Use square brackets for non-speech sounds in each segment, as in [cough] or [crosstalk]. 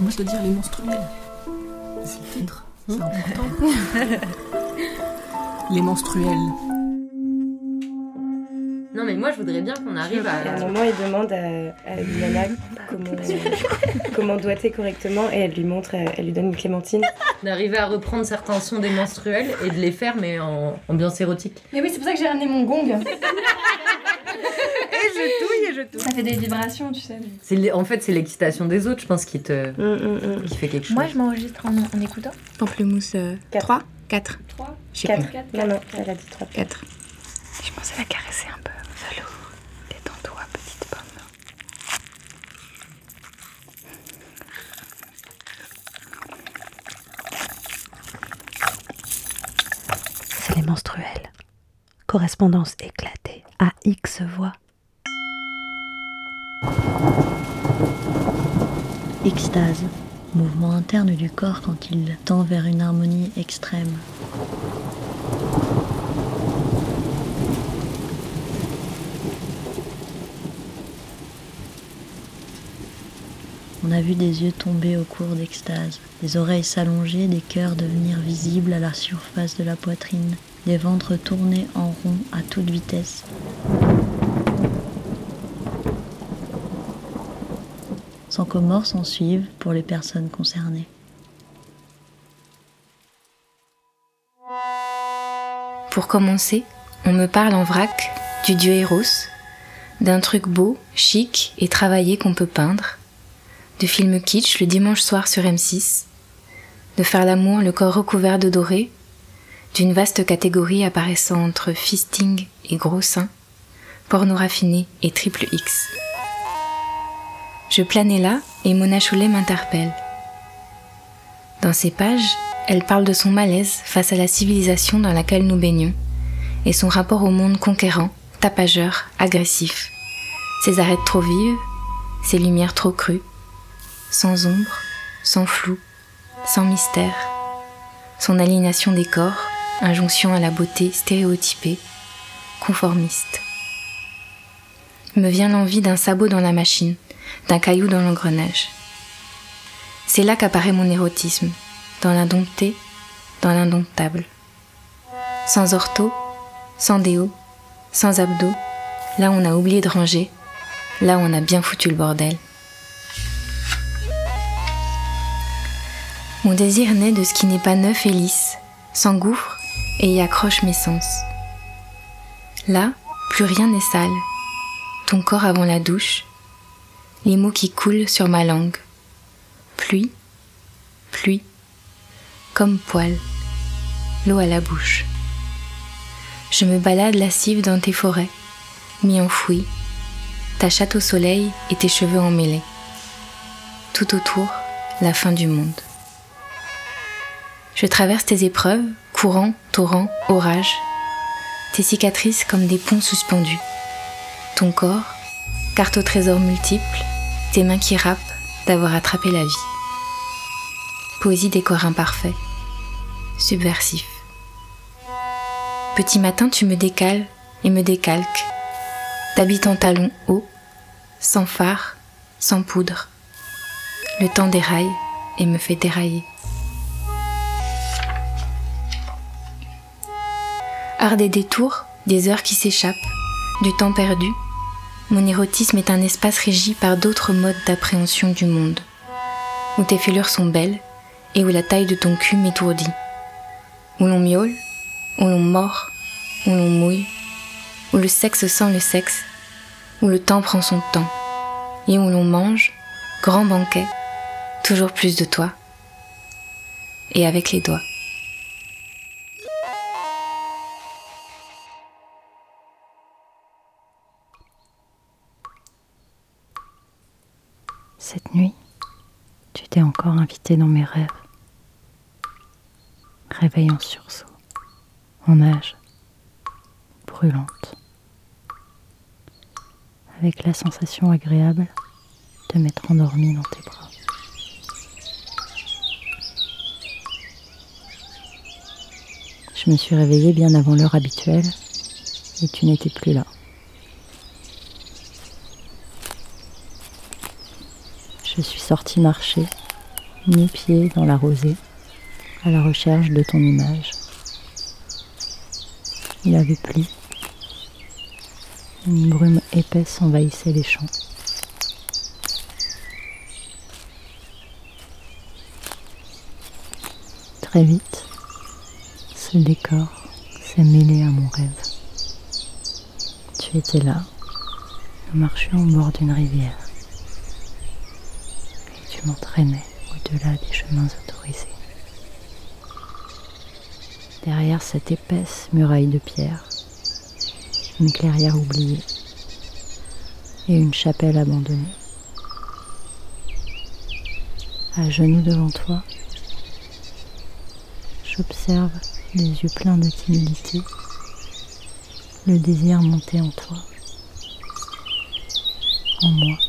Moi, je dois dire les menstruels. C'est le titre. C'est important. [laughs] les menstruels. Non, mais moi, je voudrais bien qu'on arrive À un à. moment, il demande à, à Liliana comment, [laughs] comment doiter correctement et elle lui montre, elle lui donne une clémentine. d'arriver à reprendre certains sons des menstruels et de les faire, mais en ambiance érotique. Mais oui, c'est pour ça que j'ai ramené mon gong. [laughs] Et je touille et je touille. Ça fait des vibrations, tu sais. C'est En fait, c'est l'excitation des autres, je pense, qui te Hum, hum, hum. qui fait quelque chose. Moi, je m'enregistre en, en écoutant. Pamplemousse Quatre. 3 4 3, Je sais Quatre. plus. Non, non, elle a dit trois. 4. Je pensais la caresser un peu. Velours. Détends-toi, petite pomme. C'est les menstruels. Correspondance éclatée à X voix. Extase, mouvement interne du corps quand il tend vers une harmonie extrême. On a vu des yeux tomber au cours d'extase, des oreilles s'allonger, des cœurs devenir visibles à la surface de la poitrine, des ventres tourner en rond à toute vitesse. Sans mort s'en suive pour les personnes concernées. Pour commencer, on me parle en vrac du dieu Eros, d'un truc beau, chic et travaillé qu'on peut peindre, de films kitsch le dimanche soir sur M6, de faire l'amour le corps recouvert de doré, d'une vaste catégorie apparaissant entre fisting et gros seins, porno raffiné et triple X. Je planais là et Mona Choulet m'interpelle. Dans ces pages, elle parle de son malaise face à la civilisation dans laquelle nous baignons et son rapport au monde conquérant, tapageur, agressif. Ses arêtes trop vives, ses lumières trop crues, sans ombre, sans flou, sans mystère. Son aliénation des corps, injonction à la beauté stéréotypée, conformiste. Me vient l'envie d'un sabot dans la machine, d'un caillou dans l'engrenage. C'est là qu'apparaît mon érotisme, dans l'indompté, dans l'indomptable. Sans ortho, sans déo, sans abdos, là on a oublié de ranger, là on a bien foutu le bordel. Mon désir naît de ce qui n'est pas neuf et lisse, s'engouffre et y accroche mes sens. Là, plus rien n'est sale. Ton corps avant la douche, les mots qui coulent sur ma langue. Pluie, pluie, comme poil, l'eau à la bouche. Je me balade lascive dans tes forêts, mi enfouie, ta chatte au soleil et tes cheveux emmêlés. Tout autour, la fin du monde. Je traverse tes épreuves, courant, torrent, orage, tes cicatrices comme des ponts suspendus. Ton corps, carte au trésor multiple, tes mains qui râpent d'avoir attrapé la vie. Poésie des corps imparfaits, subversif. Petit matin, tu me décales et me décalques. T'habites en talons hauts, sans phare, sans poudre. Le temps déraille et me fait dérailler. Art des détours, des heures qui s'échappent, du temps perdu, mon érotisme est un espace régi par d'autres modes d'appréhension du monde, où tes fêlures sont belles et où la taille de ton cul m'étourdit, où l'on miaule, où l'on mord, où l'on mouille, où le sexe sent le sexe, où le temps prend son temps, et où l'on mange, grand banquet, toujours plus de toi, et avec les doigts. Cette nuit, tu t'es encore invité dans mes rêves. Réveil en sursaut, en nage, brûlante, avec la sensation agréable de m'être endormie dans tes bras. Je me suis réveillée bien avant l'heure habituelle et tu n'étais plus là. Je suis sortie marcher nu-pied dans la rosée, à la recherche de ton image. Il avait plu. Une brume épaisse envahissait les champs. Très vite, ce décor s'est mêlé à mon rêve. Tu étais là, nous marchions au bord d'une rivière. M'entraînais au-delà des chemins autorisés. Derrière cette épaisse muraille de pierre, une clairière oubliée et une chapelle abandonnée. À genoux devant toi, j'observe les yeux pleins de timidité, le désir monter en toi, en moi.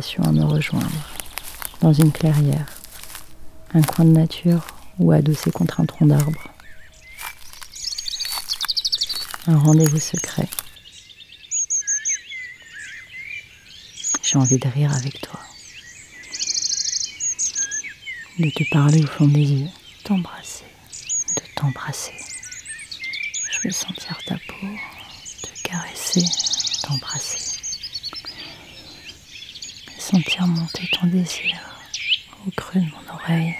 À me rejoindre dans une clairière, un coin de nature ou adossé contre un tronc d'arbre. Un rendez-vous secret. J'ai envie de rire avec toi, de te parler au fond des yeux, t'embrasser, de t'embrasser. Je veux sentir ta peau, te caresser, t'embrasser sentir monter ton désir au creux de mon oreille.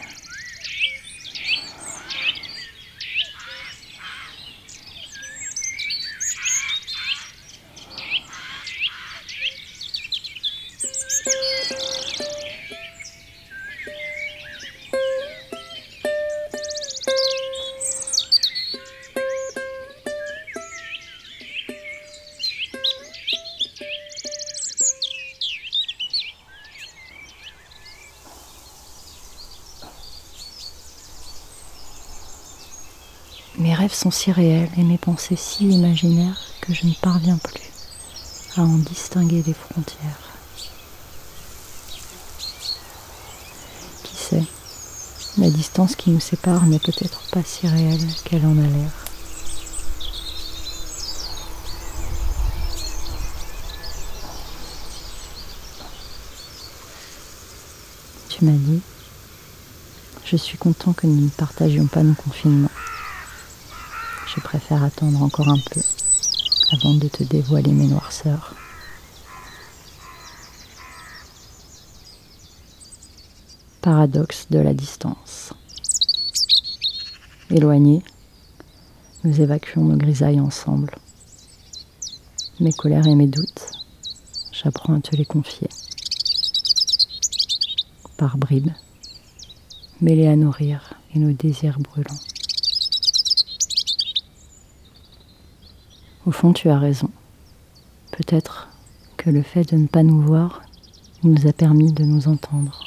Sont si réels et mes pensées si imaginaires que je ne parviens plus à en distinguer les frontières. Qui sait, la distance qui nous sépare n'est peut-être pas si réelle qu'elle en a l'air. Tu m'as dit, je suis content que nous ne partagions pas nos confinements. Je préfère attendre encore un peu avant de te dévoiler mes noirceurs. Paradoxe de la distance. Éloignés, nous évacuons nos grisailles ensemble. Mes colères et mes doutes, j'apprends à te les confier. Par bribes, mêlés à nos rires et nos désirs brûlants. Au fond, tu as raison. Peut-être que le fait de ne pas nous voir nous a permis de nous entendre.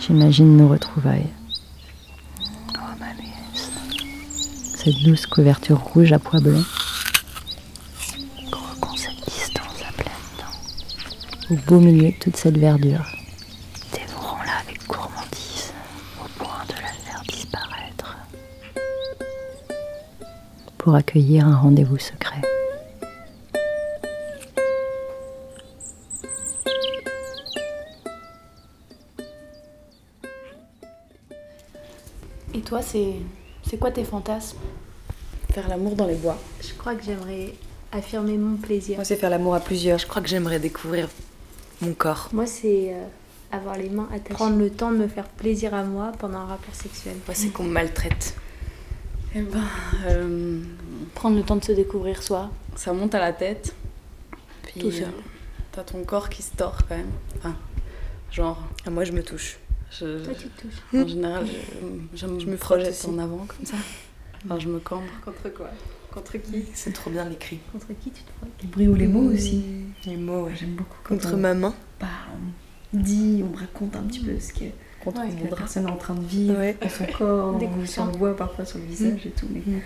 J'imagine nos retrouvailles. Oh ma. Cette douce couverture rouge à pois blancs. Croquons cette distance à pleines dents. Au beau milieu de toute cette verdure. Pour accueillir un rendez-vous secret. Et toi, c'est c'est quoi tes fantasmes? Faire l'amour dans les bois. Je crois que j'aimerais affirmer mon plaisir. Moi, c'est faire l'amour à plusieurs. Je crois que j'aimerais découvrir mon corps. Moi, c'est euh, avoir les mains attachées. Prendre le temps de me faire plaisir à moi pendant un rapport sexuel. Moi, c'est qu'on me maltraite. Eh ben, euh, Prendre le temps de se découvrir soi. ça monte à la tête. Puis, Tout seul. euh, T'as ton corps qui se tord quand même. Enfin, genre, Ah, moi, je me touche. je, Toi, tu te touches. en général, je, je me, Je me frotte projette aussi. en avant comme ça. Enfin, je me cambre. Contre quoi? Contre qui? C'est trop bien l'écrit. Contre qui tu te frottes? Les bruits ou les mots aussi. Les mots, ouais. J'aime beaucoup Contre on, ma main. bah, on dit, on me raconte un petit peu ce que, Que mon la personne est en train de vivre Ouais. dans son corps, [laughs] Des on, le voit parfois sur le visage et tout, mais Mm.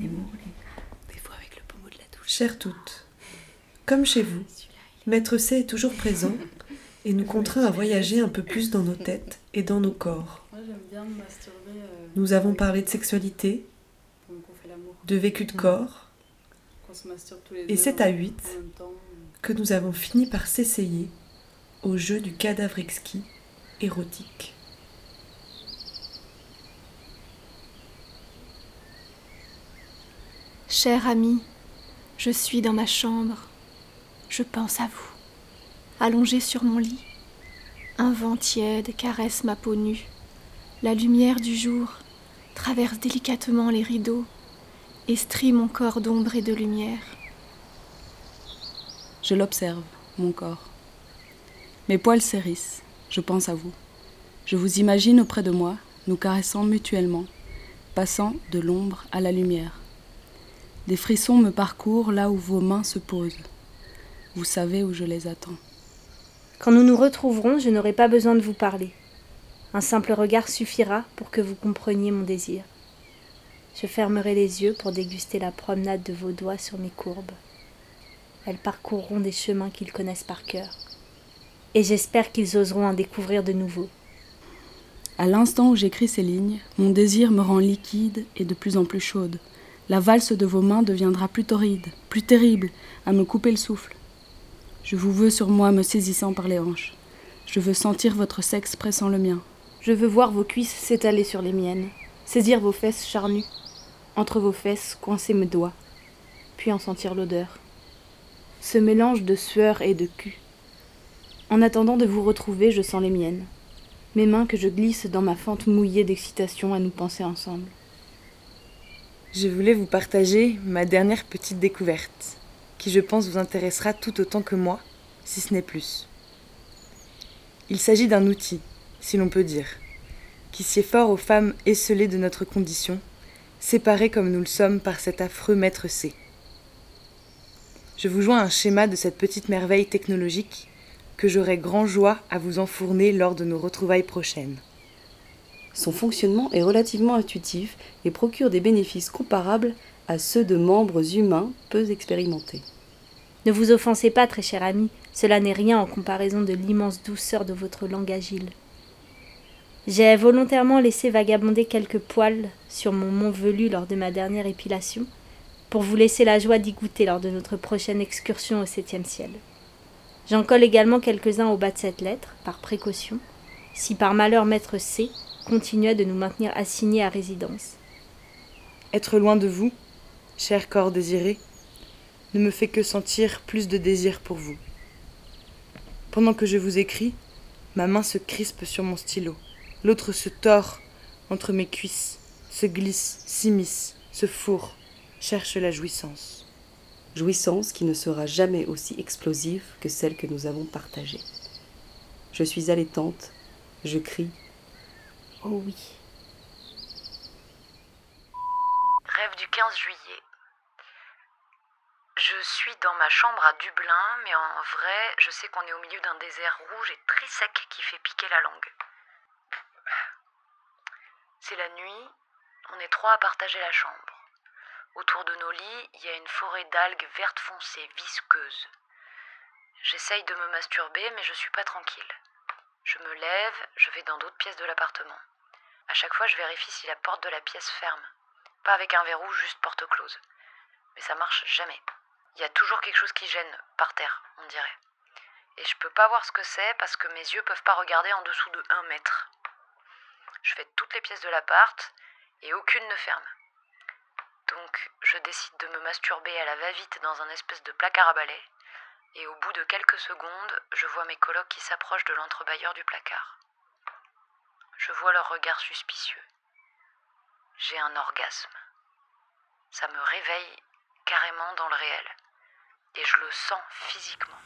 les mots, les... Des fois avec le pommeau de la douche. Chères toutes, comme chez vous, Maître C est toujours présent et nous contraint à voyager un peu plus dans nos têtes et dans nos corps. Moi, j'aime bien me masturber. euh, Nous avons parlé de sexualité, de vécu de corps, les deux. et c'est à en- 8 en même temps. que nous avons fini par s'essayer au jeu du cadavre exquis érotique. Cher ami, je suis dans ma chambre. Je pense à vous. Allongé sur mon lit, un vent tiède caresse ma peau nue. La lumière du jour traverse délicatement les rideaux et strie mon corps d'ombre et de lumière. Je l'observe, mon corps. Mes poils s'hérissent, je pense à vous. Je vous imagine auprès de moi, nous caressant mutuellement, passant de l'ombre à la lumière. Des frissons me parcourent là où vos mains se posent. Vous savez où je les attends. Quand nous nous retrouverons, je n'aurai pas besoin de vous parler. Un simple regard suffira pour que vous compreniez mon désir. Je fermerai les yeux pour déguster la promenade de vos doigts sur mes courbes. Elles parcourront des chemins qu'ils connaissent par cœur. Et j'espère qu'ils oseront en découvrir de nouveaux. À l'instant où j'écris ces lignes, mon désir me rend liquide et de plus en plus chaude. La valse de vos mains deviendra plus torride, plus terrible, à me couper le souffle. Je vous veux sur moi me saisissant par les hanches. Je veux sentir votre sexe pressant le mien. Je veux voir vos cuisses s'étaler sur les miennes, saisir vos fesses charnues, entre vos fesses coincer mes doigts, puis en sentir l'odeur. Ce mélange de sueur et de cul. En attendant de vous retrouver, je sens les miennes, mes mains que je glisse dans ma fente mouillée d'excitation à nous penser ensemble. Je voulais vous partager ma dernière petite découverte, qui je pense vous intéressera tout autant que moi, si ce n'est plus. Il s'agit d'un outil, si l'on peut dire, qui sied fort aux femmes esselées de notre condition, séparées comme nous le sommes par cet affreux maître C. Je vous joins un schéma de cette petite merveille technologique que j'aurai grand joie à vous enfourner lors de nos retrouvailles prochaines. Son fonctionnement est relativement intuitif et procure des bénéfices comparables à ceux de membres humains peu expérimentés. Ne vous offensez pas, très cher ami, cela n'est rien en comparaison de l'immense douceur de votre langue agile. J'ai volontairement laissé vagabonder quelques poils sur mon mont velu lors de ma dernière épilation, pour vous laisser la joie d'y goûter lors de notre prochaine excursion au septième ciel. J'en colle également quelques-uns au bas de cette lettre, par précaution, si par malheur maître C continuait de nous maintenir assignés à résidence. Être loin de vous, cher corps désiré, ne me fait que sentir plus de désir pour vous. Pendant que je vous écris, ma main se crispe sur mon stylo, l'autre se tord entre mes cuisses, se glisse, s'immisce, se fourre, cherche la jouissance. Jouissance qui ne sera jamais aussi explosive que celle que nous avons partagée. Je suis allaitante, je crie. Oh. Rêve du 15 juillet. Je suis dans ma chambre à Dublin, mais en vrai, je sais qu'on est au milieu d'un désert rouge et très sec qui fait piquer la langue. C'est la nuit, on est trois à partager la chambre. Autour de nos lits, il y a une forêt d'algues vertes foncées, visqueuses. J'essaye de me masturber, mais je suis pas tranquille. Je me lève, je vais dans d'autres pièces de l'appartement. À chaque fois, je vérifie si la porte de la pièce ferme. Pas avec un verrou, juste porte close. mais ça marche jamais. Il y a toujours quelque chose qui gêne, par terre, on dirait. Et je peux pas voir ce que c'est parce que mes yeux peuvent pas regarder en dessous de 1 mètre. Je fais toutes les pièces de l'appart et aucune ne ferme. Donc je décide de me masturber à la va-vite dans un espèce de placard à balai et au bout de quelques secondes, je vois mes colocs qui s'approchent de l'entrebâilleur du placard. Je vois leur regard suspicieux. J'ai un orgasme. Ça me réveille carrément dans le réel. Et je le sens physiquement.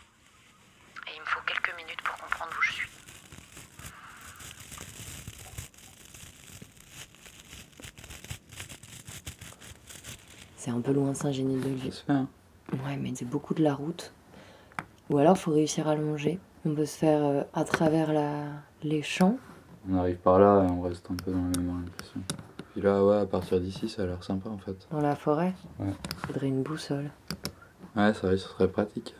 Et il me faut quelques minutes pour comprendre où je suis. C'est un peu loin Saint-Génie-de-Lviv. hein. Ouais, mais c'est beaucoup de la route. Ou alors, faut réussir à longer. On peut se faire euh, à travers la... les champs. On arrive par là et on reste un peu dans la même orientation. Puis là, ouais, à partir d'ici, ça a l'air sympa en fait. Dans la forêt Ouais. Faudrait une boussole. Ouais, ça, ce serait pratique.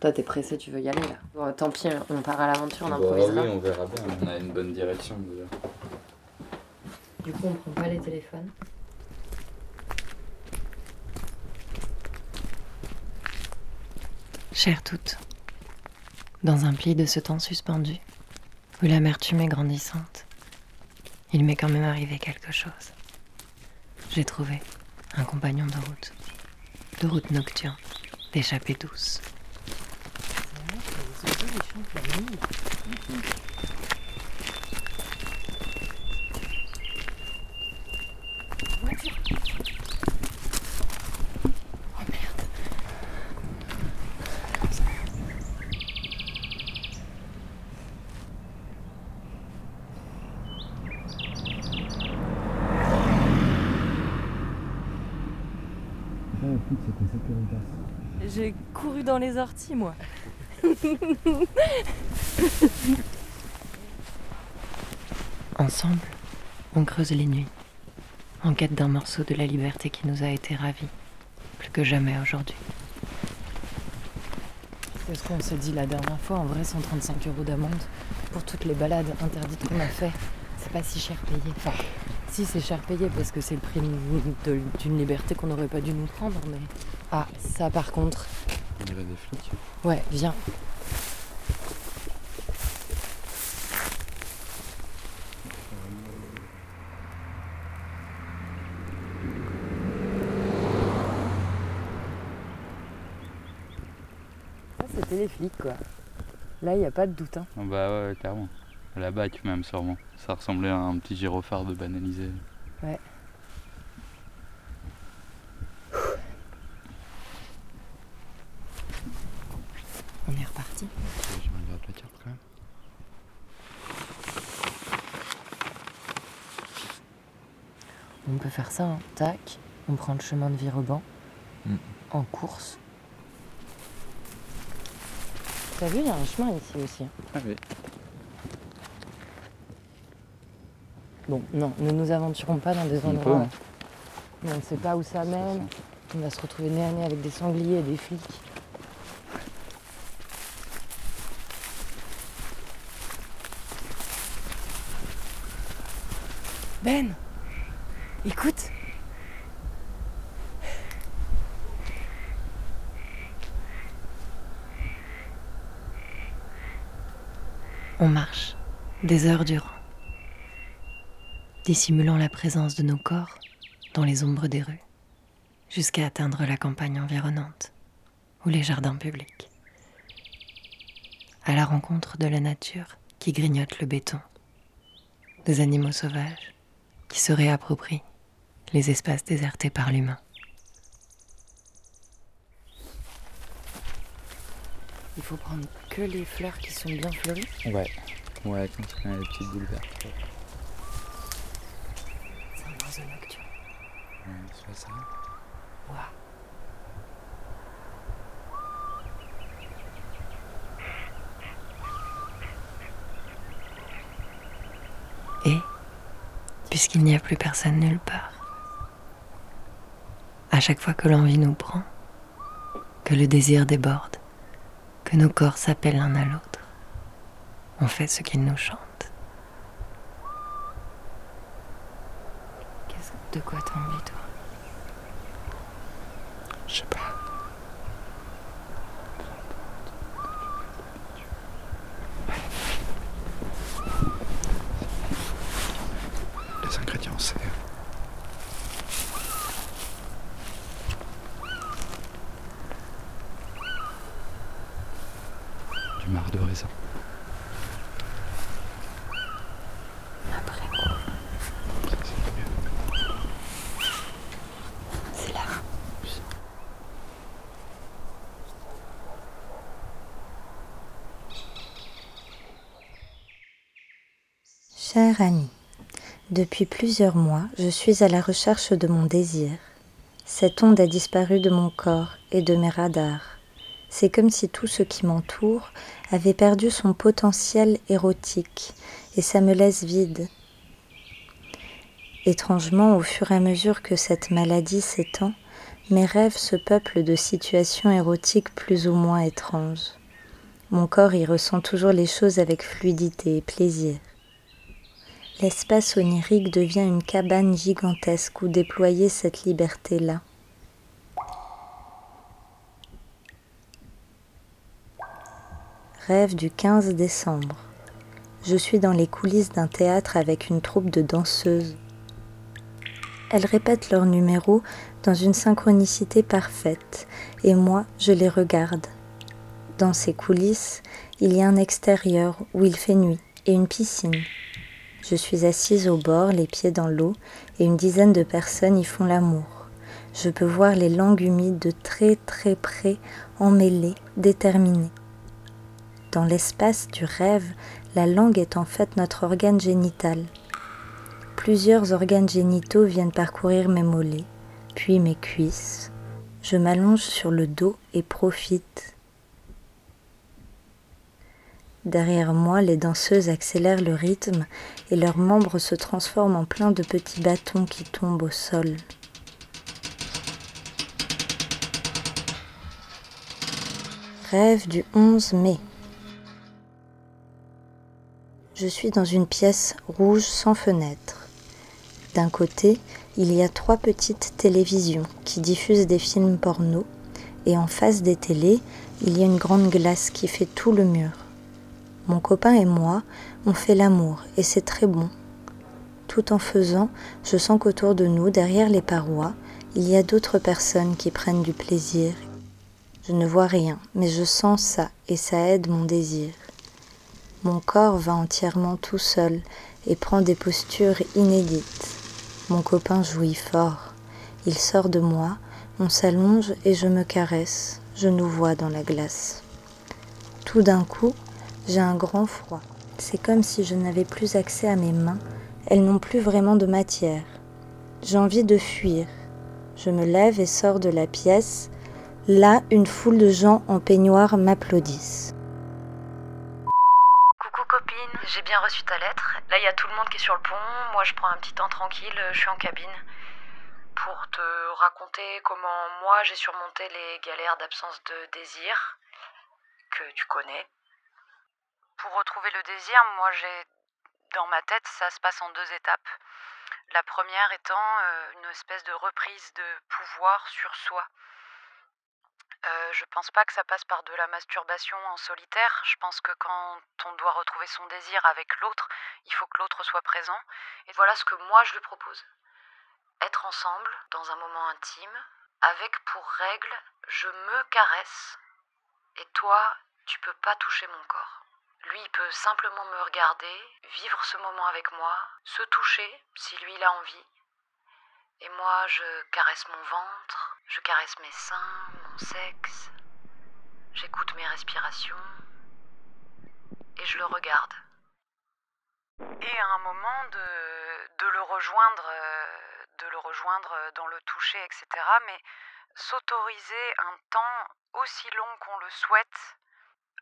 Toi, t'es pressé, tu veux y aller là. Bon, tant pis, on part à l'aventure, on Bah improvisera. oui, on verra bien. On a une bonne direction déjà. Du coup, on prend pas les téléphones. Chère toute, dans un pli de ce temps suspendu, où l'amertume est grandissante, il m'est quand même arrivé quelque chose. J'ai trouvé un compagnon de route, de route nocturne, d'échappée douce. J'ai couru dans les orties, moi. [laughs] Ensemble, on creuse les nuits, en quête d'un morceau de la liberté qui nous a été ravi, plus que jamais aujourd'hui. C'est ce qu'on s'est dit la dernière fois, en vrai 135 euros d'amende pour toutes les balades interdites qu'on a fait. C'est pas si cher payé. Enfin, si c'est cher payé parce que c'est le prix d'une liberté qu'on n'aurait pas dû nous prendre, mais. Ah, ça par contre. On dirait des flics. Ouais, viens. Ça, c'était les flics, quoi. Là, il n'y a pas de doute. Hein. Ah bah ouais, clairement. La bac même sûrement. Ça ressemblait à un petit gyrophare de banalisé. Ouais. On est reparti. Je regarde la carte quand même. On peut faire ça, hein. tac, on prend le chemin de Vireban Mm. en course. T'as vu, il y a un chemin ici aussi. Ah oui. Bon, non, ne nous aventurons pas dans des endroits hein. où on ne sait pas où ça mène. On va se retrouver nez à nez avec des sangliers et des flics. Ben Écoute On marche, des heures durant, dissimulant la présence de nos corps dans les ombres des rues, jusqu'à atteindre la campagne environnante ou les jardins publics. À la rencontre de la nature qui grignote le béton, des animaux sauvages qui se réapproprient les espaces désertés par l'humain. Il faut prendre que les fleurs qui sont bien fleuries. Ouais. Ouais, quand on a les petites boules vertes. C'est un oiseau nocturne. Ouais, c'est ça. Waouh. Et, puisqu'il n'y a plus personne nulle part, à chaque fois que l'envie nous prend, que le désir déborde, que nos corps s'appellent l'un à l'autre, on fait ce qu'il nous chante. Qu'est-ce de quoi t'as envie, toi? Je sais pas. Cher ami, depuis plusieurs mois, je suis à la recherche de mon désir. Cette onde a disparu de mon corps et de mes radars. C'est comme si tout ce qui m'entoure avait perdu son potentiel érotique et ça me laisse vide. Étrangement, au fur et à mesure que cette maladie s'étend, mes rêves se peuplent de situations érotiques plus ou moins étranges. Mon corps y ressent toujours les choses avec fluidité et plaisir. L'espace onirique devient une cabane gigantesque où déployer cette liberté-là. Rêve du 15 décembre. Je suis dans les coulisses d'un théâtre avec une troupe de danseuses. Elles répètent leurs numéros dans une synchronicité parfaite et moi, je les regarde. Dans ces coulisses, il y a un extérieur où il fait nuit et une piscine. Je suis assise au bord, les pieds dans l'eau, et une dizaine de personnes y font l'amour. Je peux voir les langues humides de très très près, emmêlées, déterminées. Dans l'espace du rêve, la langue est en fait notre organe génital. Plusieurs organes génitaux viennent parcourir mes mollets, puis mes cuisses. Je m'allonge sur le dos et profite. Derrière moi, les danseuses accélèrent le rythme et leurs membres se transforment en plein de petits bâtons qui tombent au sol. Rêve du 11 mai. Je suis dans une pièce rouge sans fenêtre. D'un côté, il y a trois petites télévisions qui diffusent des films porno et en face des télés, il y a une grande glace qui fait tout le mur. Mon copain et moi, on fait l'amour et c'est très bon. Tout en faisant, je sens qu'autour de nous, derrière les parois, il y a d'autres personnes qui prennent du plaisir. Je ne vois rien, mais je sens ça et ça aide mon désir. Mon corps va entièrement tout seul et prend des postures inédites. Mon copain jouit fort. Il sort de moi, on s'allonge et je me caresse. Je nous vois dans la glace. Tout d'un coup, j'ai un grand froid. C'est comme si je n'avais plus accès à mes mains. Elles n'ont plus vraiment de matière. J'ai envie de fuir. Je me lève et sors de la pièce. Là, une foule de gens en peignoir m'applaudissent. Coucou copine, j'ai bien reçu ta lettre. Là, il y a tout le monde qui est sur le pont. Moi, je prends un petit temps tranquille, je suis en cabine. Pour te raconter comment moi j'ai surmonté les galères d'absence de désir, que tu connais. Pour retrouver le désir, moi j'ai. Dans ma tête, ça se passe en deux étapes. La première étant euh, une espèce de reprise de pouvoir sur soi. Euh, je pense pas que ça passe par de la masturbation en solitaire. Je pense que quand on doit retrouver son désir avec l'autre, il faut que l'autre soit présent. Et voilà ce que moi je lui propose. Être ensemble dans un moment intime, avec pour règle je me caresse et toi tu peux pas toucher mon corps. Lui il peut simplement me regarder, vivre ce moment avec moi, se toucher si lui il a envie. Et moi je caresse mon ventre, je caresse mes seins, mon sexe, j'écoute mes respirations et je le regarde. Et à un moment de, de le rejoindre, de le rejoindre dans le toucher, etc. Mais s'autoriser un temps aussi long qu'on le souhaite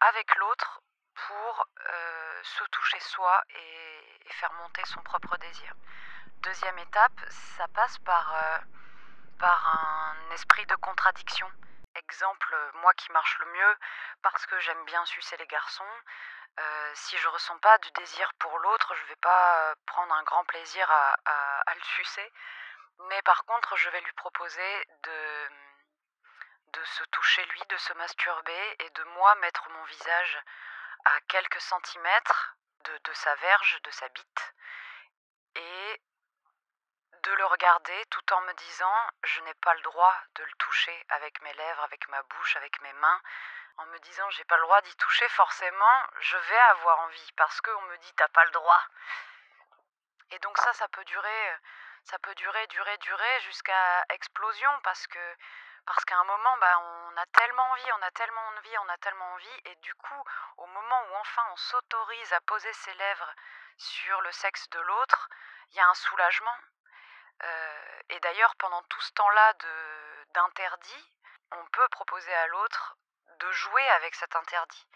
avec l'autre pour euh, se toucher soi et, faire monter son propre désir. Deuxième étape, ça passe par, euh, par un esprit de contradiction. Exemple, moi qui marche le mieux parce que j'aime bien sucer les garçons. euh, si je ressens pas du désir pour l'autre, je vais pas prendre un grand plaisir à, le sucer. Mais par contre, je vais lui proposer de se toucher lui, de se masturber et de moi mettre mon visage à quelques centimètres de, de sa verge, de sa bite, et de le regarder tout en me disant je n'ai pas le droit de le toucher avec mes lèvres, avec ma bouche, avec mes mains, en me disant j'ai pas le droit d'y toucher, forcément je vais avoir envie parce qu'on me dit t'as pas le droit. Et donc ça, ça peut durer, ça peut durer, durer, durer jusqu'à explosion parce que parce qu'à un moment, bah, on a tellement envie, on a tellement envie, on a tellement envie, et du coup, au moment où enfin on s'autorise à poser ses lèvres sur le sexe de l'autre, il y a un soulagement. Euh, et d'ailleurs, pendant tout ce temps-là d'interdit, on peut proposer à l'autre de jouer avec cet interdit.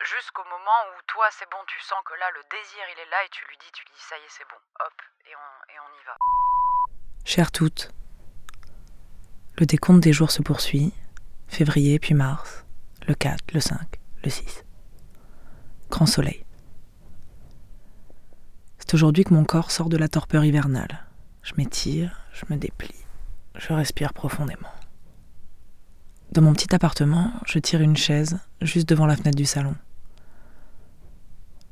Jusqu'au moment où toi, c'est bon, tu sens que là, le désir, il est là, et tu lui dis, tu lui dis, ça y est, c'est bon, hop, et on, et on y va. Chères toutes, le décompte des jours se poursuit, février puis mars, le 4, le 5, le 6. Grand soleil. C'est aujourd'hui que mon corps sort de la torpeur hivernale. Je m'étire, je me déplie, je respire profondément. Dans mon petit appartement, je tire une chaise juste devant la fenêtre du salon.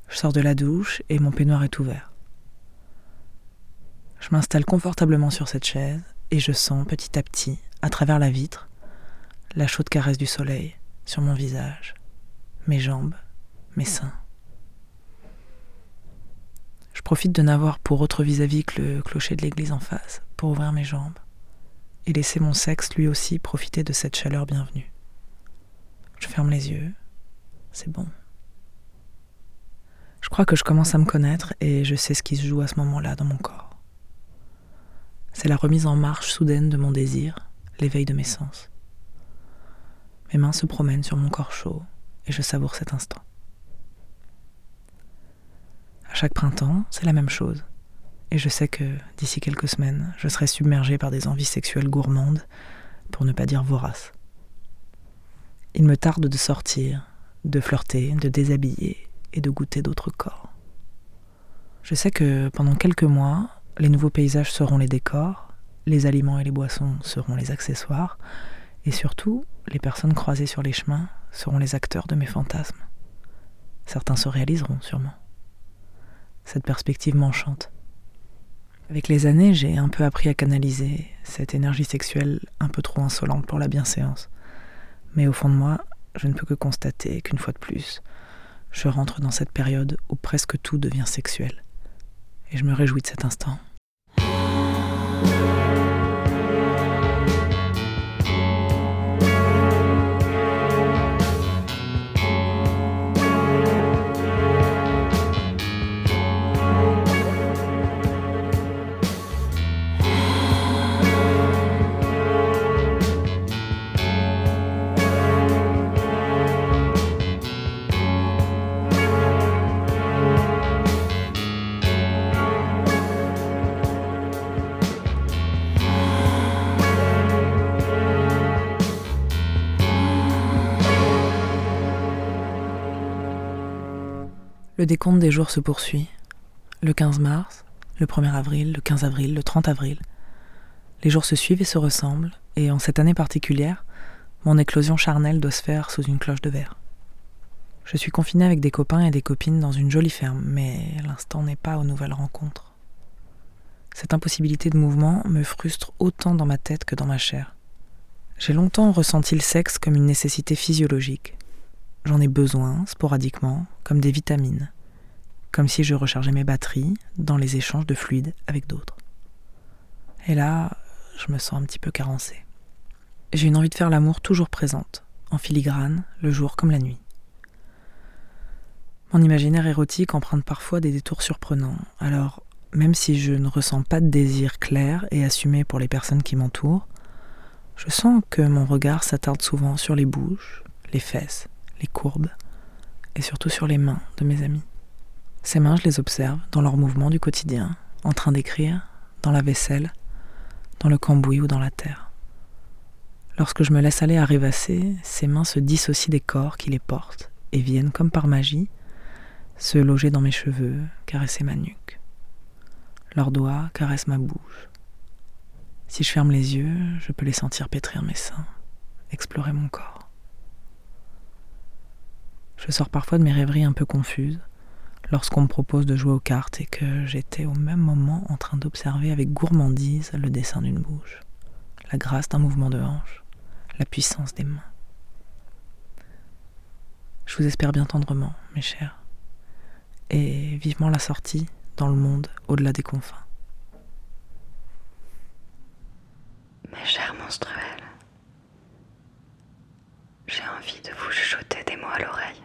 Je sors de la douche et mon peignoir est ouvert. Je m'installe confortablement sur cette chaise et je sens petit à petit, à travers la vitre, la chaude caresse du soleil sur mon visage, mes jambes, mes seins. Je profite de n'avoir pour autre vis-à-vis que le clocher de l'église en face pour ouvrir mes jambes et laisser mon sexe lui aussi profiter de cette chaleur bienvenue. Je ferme les yeux, c'est bon. Je crois que je commence à me connaître et je sais ce qui se joue à ce moment-là dans mon corps. C'est la remise en marche soudaine de mon désir, l'éveil de mes sens. Mes mains se promènent sur mon corps chaud et je savoure cet instant. À chaque printemps, c'est la même chose. Et je sais que d'ici quelques semaines, je serai submergée par des envies sexuelles gourmandes, pour ne pas dire voraces. Il me tarde de sortir, de flirter, de déshabiller et de goûter d'autres corps. Je sais que pendant quelques mois, les nouveaux paysages seront les décors, les aliments et les boissons seront les accessoires, et surtout, les personnes croisées sur les chemins seront les acteurs de mes fantasmes. Certains se réaliseront sûrement. Cette perspective m'enchante. Avec les années, j'ai un peu appris à canaliser cette énergie sexuelle un peu trop insolente pour la bienséance. Mais au fond de moi, je ne peux que constater qu'une fois de plus, je rentre dans cette période où presque tout devient sexuel. Et je me réjouis de cet instant. Le décompte des jours se poursuit. Le 15 mars, le 1er avril, le 15 avril, le 30 avril. Les jours se suivent et se ressemblent, et en cette année particulière, mon éclosion charnelle doit se faire sous une cloche de verre. Je suis confinée avec des copains et des copines dans une jolie ferme, mais l'instant n'est pas aux nouvelles rencontres. Cette impossibilité de mouvement me frustre autant dans ma tête que dans ma chair. J'ai longtemps ressenti le sexe comme une nécessité physiologique, J'en ai besoin, sporadiquement, comme des vitamines, comme si je rechargeais mes batteries dans les échanges de fluides avec d'autres. Et là, je me sens un petit peu carencée. J'ai une envie de faire l'amour toujours présente, en filigrane, le jour comme la nuit. Mon imaginaire érotique emprunte parfois des détours surprenants, alors même si je ne ressens pas de désir clair et assumé pour les personnes qui m'entourent, je sens que mon regard s'attarde souvent sur les bouches, les fesses, les courbes, et surtout sur les mains de mes amis. Ces mains, je les observe dans leurs mouvements du quotidien, en train d'écrire, dans la vaisselle, dans le cambouis ou dans la terre. Lorsque je me laisse aller à rêvasser, ces mains se dissocient des corps qui les portent et viennent, comme par magie, se loger dans mes cheveux, caresser ma nuque. Leurs doigts caressent ma bouche. Si je ferme les yeux, je peux les sentir pétrir mes seins explorer mon corps. Je sors parfois de mes rêveries un peu confuses lorsqu'on me propose de jouer aux cartes et que j'étais au même moment en train d'observer avec gourmandise le dessin d'une bouche, la grâce d'un mouvement de hanche, la puissance des mains. Je vous espère bien tendrement, mes chers, et vivement la sortie dans le monde au-delà des confins. Mes chers menstruels, j'ai envie de vous chuchoter des mots à l'oreille.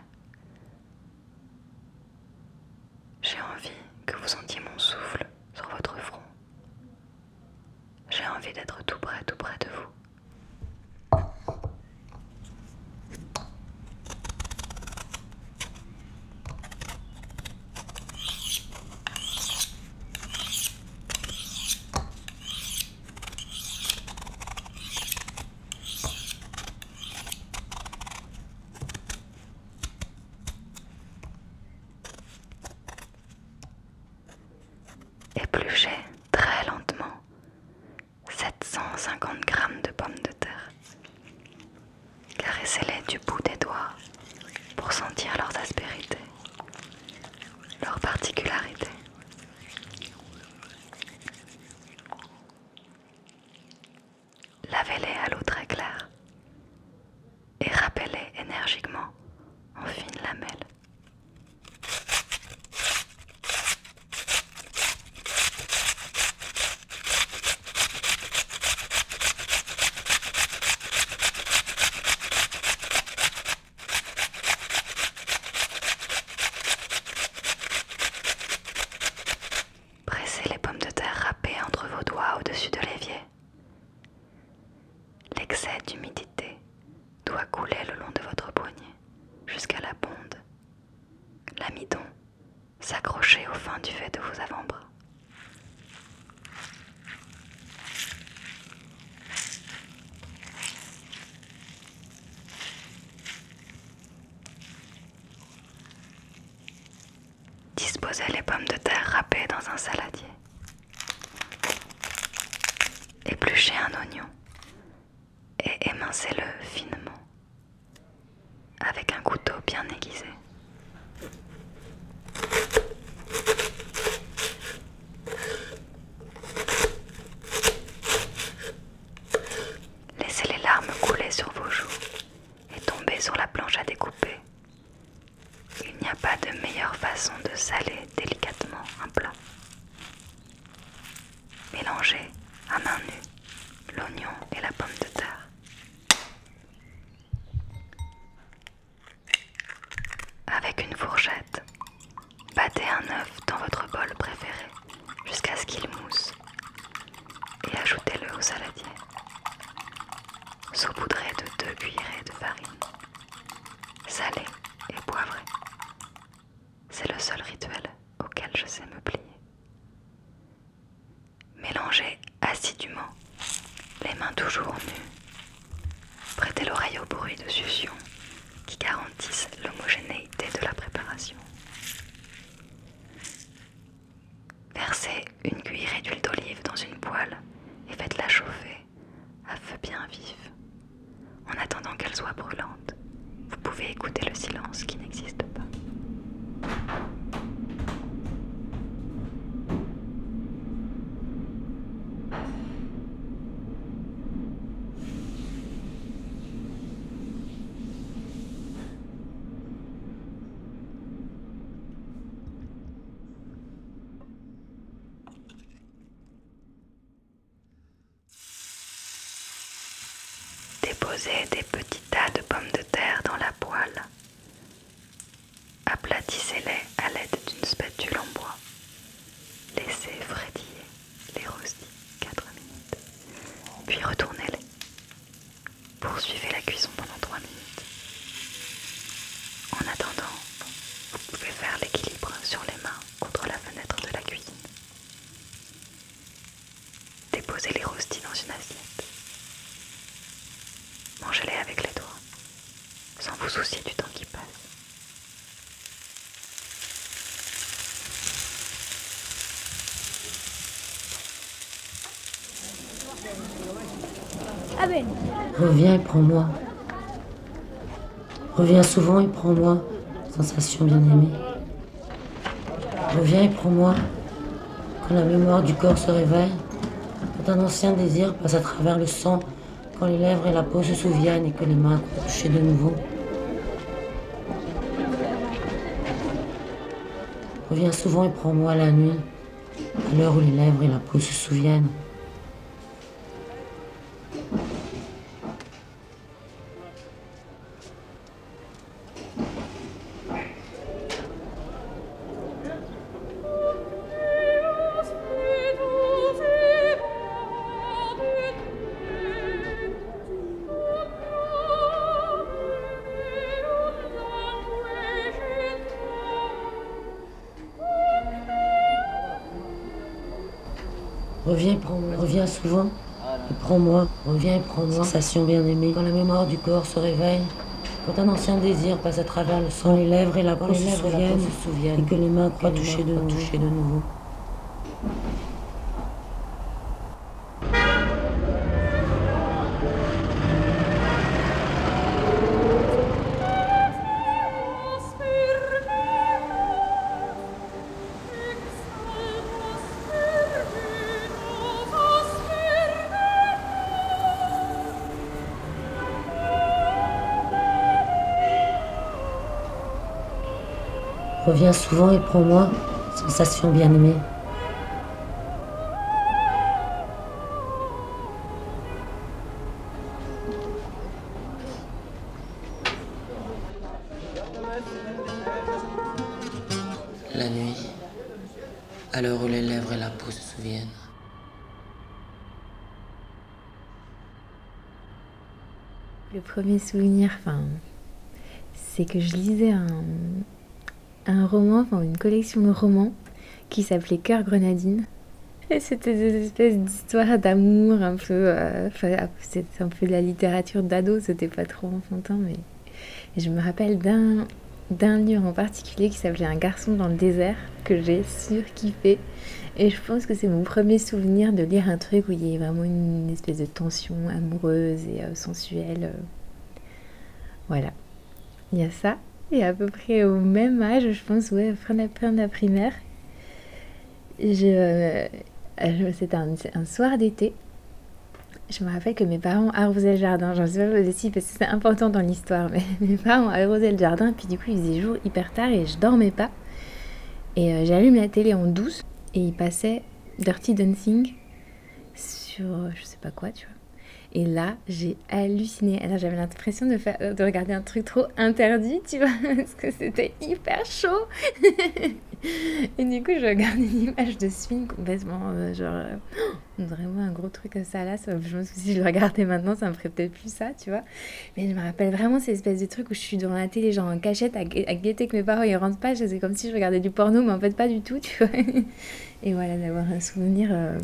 J'ai envie que vous sentiez mon souffle sur votre front. J'ai envie d'être tout près, tout près de vous. Épluchez très lentement 750 grammes de pommes de terre. Caressez-les du bout des doigts pour sentir leurs aspérités, leurs particularités. Lavez-les à l'eau très claire et râpez-les énergiquement en fines lamelles. Pressez les pommes de terre râpées entre vos doigts au-dessus de l'évier. L'excès d'humidité doit couler le long de votre poignet jusqu'à la bonde. L'amidon s'accrocher au fin duvet de vos avant-bras. Les pommes de terre râpées dans un saladier. Épluchez un oignon et émincez-le finement avec un couteau bien aiguisé. Laissez les larmes couler sur vos joues et tomber sur la planche à découper. Il n'y a pas de meilleure façon de saler délicatement un plat. Mélangez à main nue l'oignon et la pomme de terre. Avec une fourchette, battez un œuf dans votre bol préféré jusqu'à ce qu'il mousse et ajoutez-le au saladier. Saupoudrez de 2 cuillerées de farine, salée et poivrée. C'est le seul rituel auquel je sais me plier. Mélangez assidûment, les mains toujours nues. Prêtez l'oreille au bruit de succion qui garantissent l'homogénéité de la préparation. Versez une cuillerée d'huile d'olive dans une poêle et faites-la chauffer à feu bien vif. En attendant qu'elle soit brûlante, vous pouvez écouter le silence qui n'existe pas. Déposez des petits tas de pommes de terre dans la poêle. Aplatissez-les à l'aide d'une spatule en bois. Laissez frétiller les rostis 4 minutes. Puis retournez-les. Poursuivez la cuisson pendant 3 minutes. En attendant, vous pouvez faire l'équilibre sur les mains contre la fenêtre de la cuisine. Déposez les rostis dans une assiette. Mangez-les avec les doigts, sans vous soucier du temps qui passe. Reviens et prends-moi. Reviens souvent et prends-moi, sensation bien-aimée. Reviens et prends-moi, quand la mémoire du corps se réveille, quand un ancien désir passe à travers le sang, quand les lèvres et la peau se souviennent et que les mains croient toucher de nouveau. Reviens souvent et prends-moi la nuit, à l'heure où les lèvres et la peau se souviennent. Reviens, prends-moi, reviens souvent. Et prends-moi, reviens et prends-moi, sensation bien-aimée. Quand la mémoire du corps se réveille, quand un ancien désir passe à travers le sang, les lèvres et la peau se souviennent, se souviennent, et que les mains croient toucher de nouveau. Reviens souvent et prends-moi, sensation bien-aimée. La nuit, à l'heure où les lèvres et la peau se souviennent. Le premier souvenir, enfin, c'est que je lisais un, un roman, enfin une collection de romans qui s'appelait Cœur Grenadine. Et c'était des espèces d'histoires d'amour, un peu. euh, enfin, c'était un peu de la littérature d'ado, c'était pas trop enfantin, mais. Et je me rappelle d'un d'un livre en particulier qui s'appelait Un garçon dans le désert, que j'ai surkiffé. Et je pense que c'est mon premier souvenir de lire un truc où il y a vraiment une espèce de tension amoureuse et euh, sensuelle. euh. Voilà. Il y a ça. Et à peu près au même âge, je pense, ouais, fin de la, fin de la primaire, je, euh, c'était un, soir d'été. Je me rappelle que mes parents arrosaient le jardin. J'en sais pas aussi parce que c'est important dans l'histoire, mais [laughs] mes parents arrosaient le jardin. Puis du coup, il faisait jour hyper tard et je dormais pas. Et euh, j'allume la télé en douce et il passait Dirty Dancing sur je sais pas quoi, tu vois. Et là, j'ai halluciné. Alors, j'avais l'impression de, faire, de regarder un truc trop interdit, tu vois, [laughs] parce que c'était hyper chaud. [laughs] et du coup, je regardais l'image de ce film complètement, euh, genre, [gasps] vraiment un gros truc à ça là. Je me dit, si je le regardais maintenant, ça me ferait peut-être plus ça, tu vois. Mais je me rappelle vraiment ces espèces de trucs où je suis devant la télé, genre en cachette, à guetter que mes parents ils rentrent pas. C'est comme si je regardais du porno, mais en fait, pas du tout, tu vois. [laughs] et voilà, d'avoir un souvenir. euh,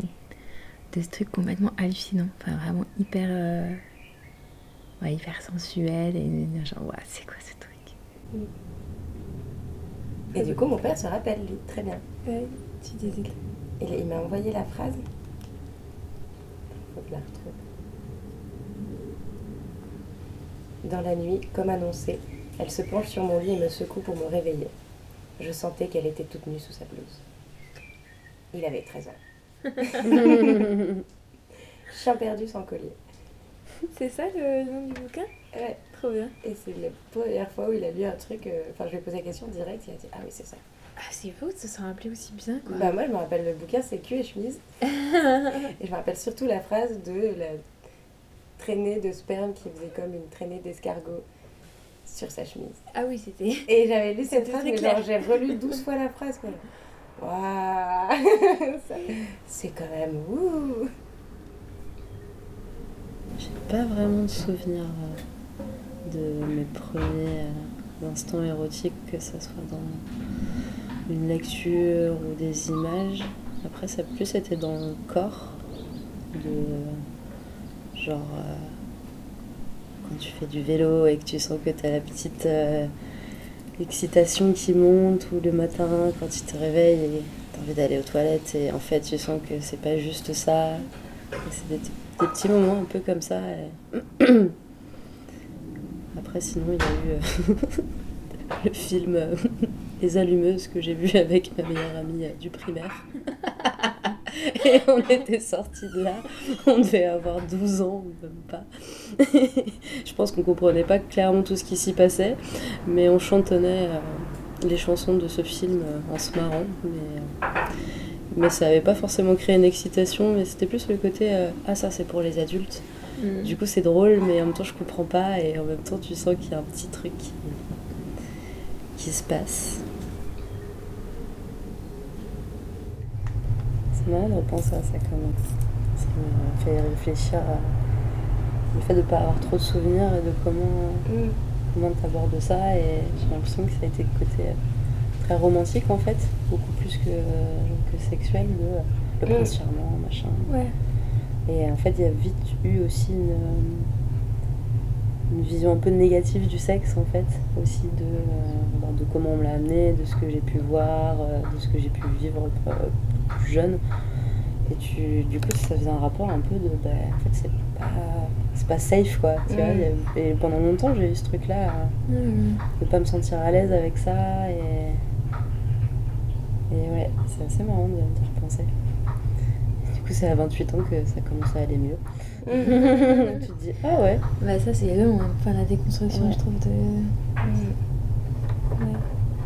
de ce truc complètement hallucinant. Enfin, vraiment hyper. euh, ouais, hyper sensuel. Et genre, ouais, c'est quoi ce truc? Et du coup, mon père se rappelle, lui, très bien. Ouais, tu disais. Il, il m'a envoyé la phrase. Faut que je la retrouve. Dans la nuit, comme annoncé, elle se penche sur mon lit et me secoue pour me réveiller. Je sentais qu'elle était toute nue sous sa blouse. Il avait 13 ans. [laughs] Chien perdu sans collier. C'est ça le nom du bouquin? Ouais. Trop bien. Et c'est la première fois où il a lu un truc. euh, Enfin, je lui ai posé la question direct. Il a dit Ah oui, c'est ça. Ah, c'est beau de se rappeler aussi bien, quoi. Bah, moi, je me rappelle le bouquin, c'est cul et chemise. [laughs] et je me rappelle surtout la phrase de la traînée de sperme qui faisait comme une traînée d'escargot sur sa chemise. Ah oui, c'était. Et j'avais lu cette phrase, mais genre, j'ai relu 12 fois la phrase. Quoi. Waouh [laughs] C'est quand même ouh J'ai pas vraiment de souvenir euh, de mes premiers euh, instants érotiques, que ce soit dans une lecture ou des images. Après, ça plus été dans le corps, de genre euh, quand tu fais du vélo et que tu sens que tu as la petite excitation qui monte, ou le matin quand tu te réveilles et tu as envie d'aller aux toilettes et en fait tu sens que c'est pas juste ça. C'est des, petits moments un peu comme ça. [clears throat] Après, sinon, il y a eu euh, [laughs] le film euh, [laughs] Les Allumeuses que j'ai vu avec ma meilleure amie euh, du primaire. [laughs] [laughs] Et on était sortis de là, on devait avoir 12 ans, même pas. [laughs] Je pense qu'on comprenait pas clairement tout ce qui s'y passait, mais on chantonnait euh, les chansons de ce film euh, en se marrant. Mais, euh, mais ça avait pas forcément créé une excitation, mais c'était plus le côté Ah, ça c'est pour les adultes. Mm. Du coup, c'est drôle, mais en même temps, je comprends pas, et en même temps, tu sens qu'il y a un petit truc qui, qui se passe. C'est marrant de repenser à ça quand même. Ça me fait réfléchir à le fait de ne pas avoir trop de souvenirs et de comment, comment t'abordes ça. Et j'ai l'impression que ça a été le côté très romantique en fait, beaucoup plus que, que sexuel, de le Mm. prince charmant, machin. Ouais. Et en fait, il y a vite eu aussi une, une vision un peu négative du sexe, en fait, aussi de, euh, bah, de comment on me l'a amené, de ce que j'ai pu voir, euh, de ce que j'ai pu vivre euh, plus jeune. Et tu, du coup, ça faisait un rapport un peu de, bah, en fait, c'est pas, c'est pas safe, quoi. Tu vois, Mm. et pendant longtemps, j'ai eu ce truc-là, euh, Mm. de pas me sentir à l'aise avec ça. Et, et ouais, c'est assez marrant de, de repenser. Du coup, c'est à 28 ans que ça commence à aller mieux. [laughs] tu te dis, ah ouais. Bah ça c'est long, hein. enfin la déconstruction Ouais. je trouve de... Ouais.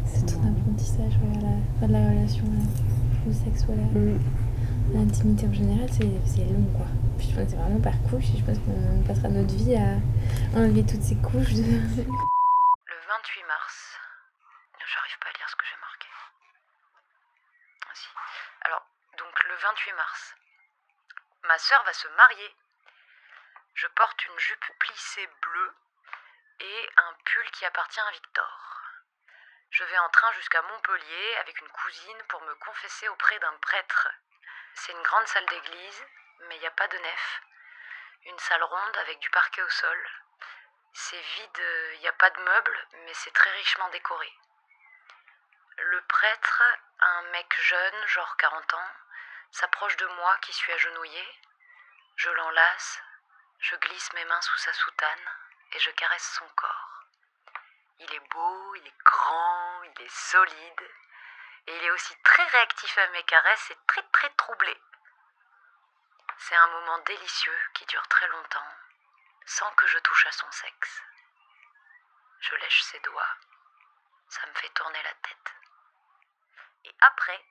C'est tout un apprentissage ouais, à la, relation euh, au sexe ou la- Mm. l'intimité en général, c'est c'est long quoi. Puis je pense que c'est vraiment par couche et je pense qu'on passera notre vie à enlever toutes ces couches de... Le 28 mars. J'arrive pas à lire ce que j'ai marqué. Ah si. Alors, donc le 28 mars. Ma sœur va se marier. Je porte une jupe plissée bleue et un pull qui appartient à Victor. Je vais en train jusqu'à Montpellier avec une cousine pour me confesser auprès d'un prêtre. C'est une grande salle d'église, mais il n'y a pas de nef. Une salle ronde avec du parquet au sol. C'est vide, il n'y a pas de meubles, mais c'est très richement décoré. Le prêtre, un mec jeune, genre 40 ans, s'approche de moi qui suis agenouillée. Je l'enlace, je glisse mes mains sous sa soutane et je caresse son corps. Il est beau, il est grand, il est solide, et il est aussi très réactif à mes caresses et très très troublé. C'est un moment délicieux qui dure très longtemps, sans que je touche à son sexe. Je lèche ses doigts, ça me fait tourner la tête. Et après,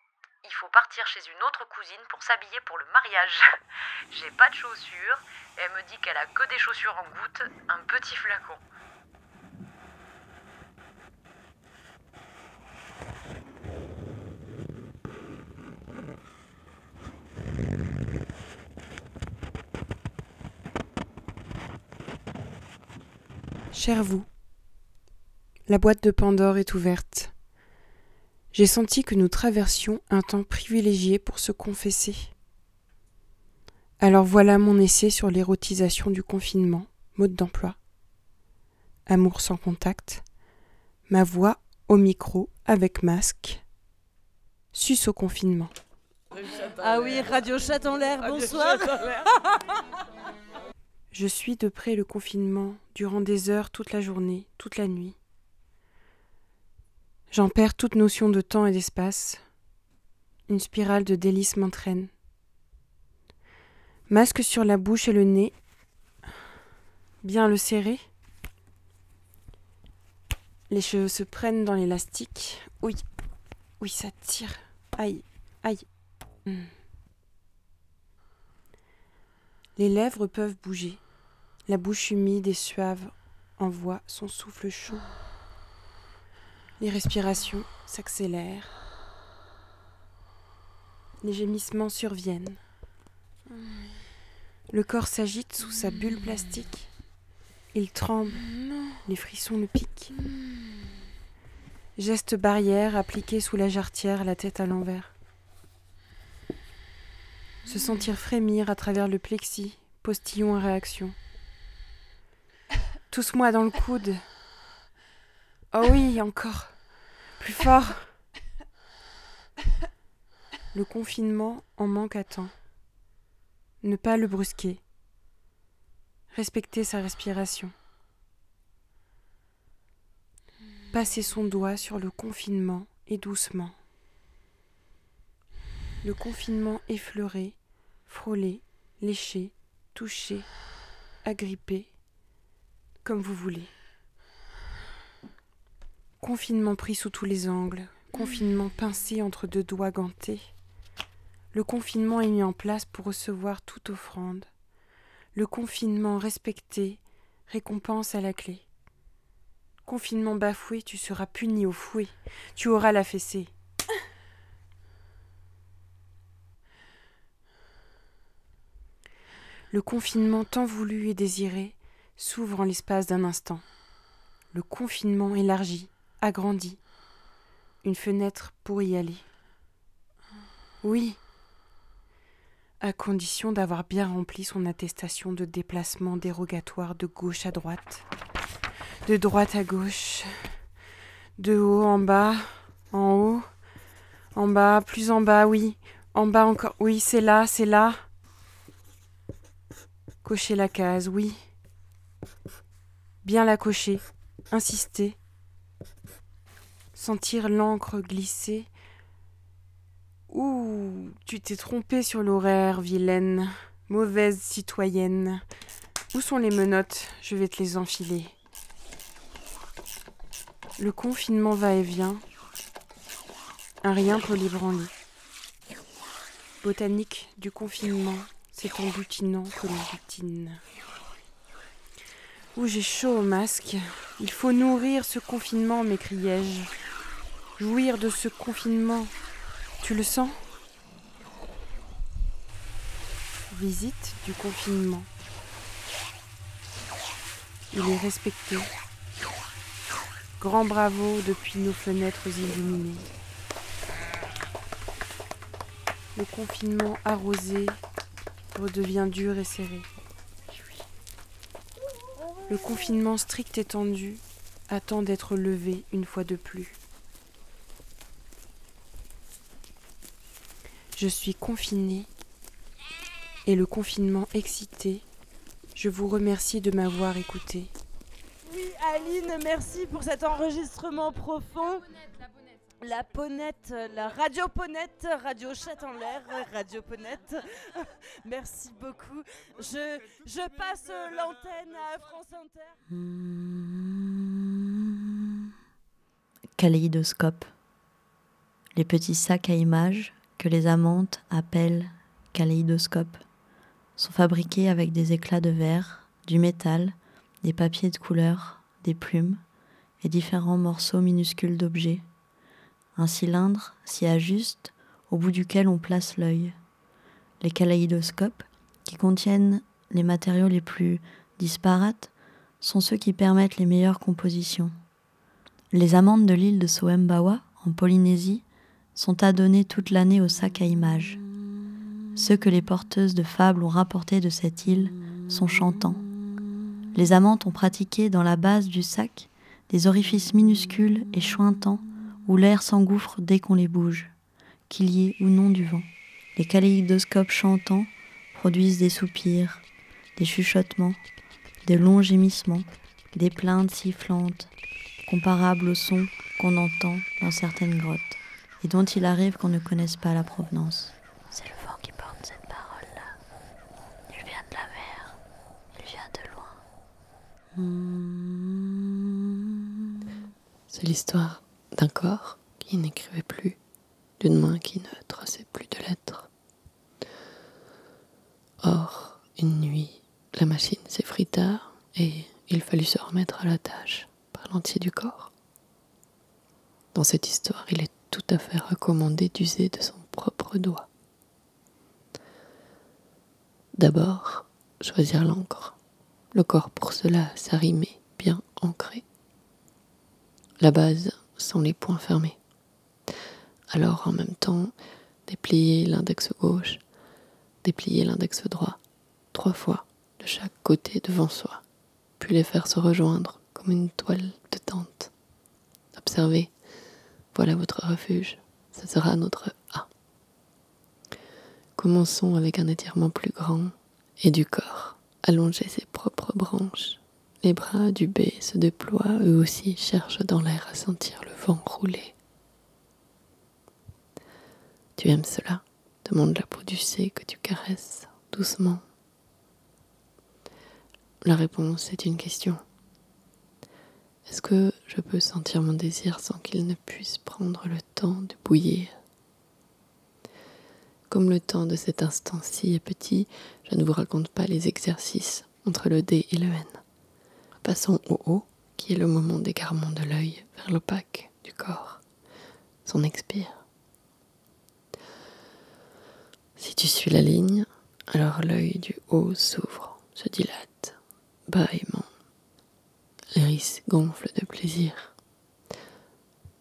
il faut partir chez une autre cousine pour s'habiller pour le mariage. [laughs] J'ai pas de chaussures, elle me dit qu'elle a que des chaussures en goutte, un petit flacon. Cher vous, la boîte de Pandore est ouverte. J'ai senti que nous traversions un temps privilégié pour se confesser. Alors voilà mon essai sur l'érotisation du confinement, mode d'emploi. Amour sans contact, ma voix au micro avec masque. Suce au confinement. Ah oui, Radio Chat en l'air, bonsoir. [laughs] Je suis de près le confinement durant des heures toute la journée, toute la nuit. J'en perds toute notion de temps et d'espace. Une spirale de délices m'entraîne. Masque sur la bouche et le nez. Bien le serrer. Les cheveux se prennent dans l'élastique. Oui, oui, ça tire. Aïe, aïe. Hmm. Les lèvres peuvent bouger. La bouche humide et suave envoie son souffle chaud. Les respirations s'accélèrent. Les gémissements surviennent. Le corps s'agite sous sa bulle plastique. Il tremble. Les frissons le piquent. Geste barrière appliqué sous la jarretière, la tête à l'envers. Se sentir frémir à travers le plexi, postillon à réaction. Tousse-moi dans le coude. Oh oui, encore. Plus fort. Le confinement en manque à temps. Ne pas le brusquer. Respecter sa respiration. passer son doigt sur le confinement et doucement. Le confinement effleuré, frôlé, léché, touché, agrippé, comme vous voulez. Confinement pris sous tous les angles, confinement pincé entre deux doigts gantés. Le confinement est mis en place pour recevoir toute offrande. Le confinement respecté, récompense à la clé. Confinement bafoué, tu seras puni au fouet, tu auras la fessée. Le confinement tant voulu et désiré s'ouvre en l'espace d'un instant. Le confinement élargi, agrandi. Une fenêtre pour y aller. Oui, à condition d'avoir bien rempli son attestation de déplacement dérogatoire de gauche à droite, de droite à gauche, de haut en bas, en haut, en bas, plus en bas, oui, en bas encore, oui, c'est là, c'est là. Cocher la case, oui. Bien la cocher, insister. Sentir l'encre glisser. Ouh, tu t'es trompée sur l'horaire, vilaine, mauvaise citoyenne. Où sont les menottes? Je vais te les enfiler. Le confinement va et vient. Un rien pour l'ébranler. Botanique du confinement, c'est en butinant que. Ouh, j'ai chaud au masque. Il faut nourrir ce confinement, m'écriai-je. Jouir de ce confinement. Tu le sens? Visite du confinement. Il est respecté. Grand bravo depuis nos fenêtres illuminées. Le confinement arrosé redevient dur et serré. Le confinement strict et tendu attend d'être levé une fois de plus. Je suis confinée et le confinement excité. Je vous remercie de m'avoir écouté. Oui, Aline, merci pour cet enregistrement profond. Ponette, la radio ponette, radio chat en l'air, radio ponette. [laughs] Merci beaucoup. Je, je passe l'antenne à France Inter. Kaléidoscope. Les petits sacs à images que les amantes appellent kaléidoscopes sont fabriqués avec des éclats de verre, du métal, des papiers de couleur, des plumes et différents morceaux minuscules d'objets. Un cylindre s'y ajuste au bout duquel on place l'œil. Les kaléidoscopes, qui contiennent les matériaux les plus disparates, sont ceux qui permettent les meilleures compositions. Les amandes de l'île de Soembawa, en Polynésie, sont adonnées toute l'année au sac à images. Ceux que les porteuses de fables ont rapportés de cette île sont chantants. Les amantes ont pratiqué dans la base du sac des orifices minuscules et chointants où l'air s'engouffre dès qu'on les bouge, qu'il y ait ou non du vent. Les kaléidoscopes chantants produisent des soupirs, des chuchotements, des longs gémissements, des plaintes sifflantes, comparables aux sons qu'on entend dans certaines grottes, et dont il arrive qu'on ne connaisse pas la provenance. C'est le vent qui porte cette parole-là. Il vient de la mer. Il vient de loin. C'est l'histoire d'un corps qui n'écrivait plus, d'une main qui ne traçait plus de lettres. Or, une nuit, la machine s'effrita et il fallut se remettre à la tâche par l'entier du corps. Dans cette histoire, il est tout à fait recommandé d'user de son propre doigt. D'abord, choisir l'encre. Le corps pour cela s'arrimer, bien ancré. La base sont les points fermés. Alors en même temps, déplier l'index gauche, déplier l'index droit, trois fois de chaque côté devant soi, puis les faire se rejoindre comme une toile de tente. Observez, voilà votre refuge, ce sera notre A. Commençons avec un étirement plus grand et du corps. Allonger ses propres branches, Les bras du B se déploient, eux aussi cherchent dans l'air à sentir le vent rouler. Tu aimes cela? demande la peau du C que tu caresses doucement. La réponse est une question. Est-ce que je peux sentir mon désir sans qu'il ne puisse prendre le temps de bouillir? Comme le temps de cet instant-ci est petit, je ne vous raconte pas les exercices entre le D et le N. Passons au haut, qui est le moment d'égarement de l'œil vers l'opaque du corps. Son expire. Si tu suis la ligne, alors l'œil du haut s'ouvre, se dilate, bâillement. L'iris gonfle de plaisir.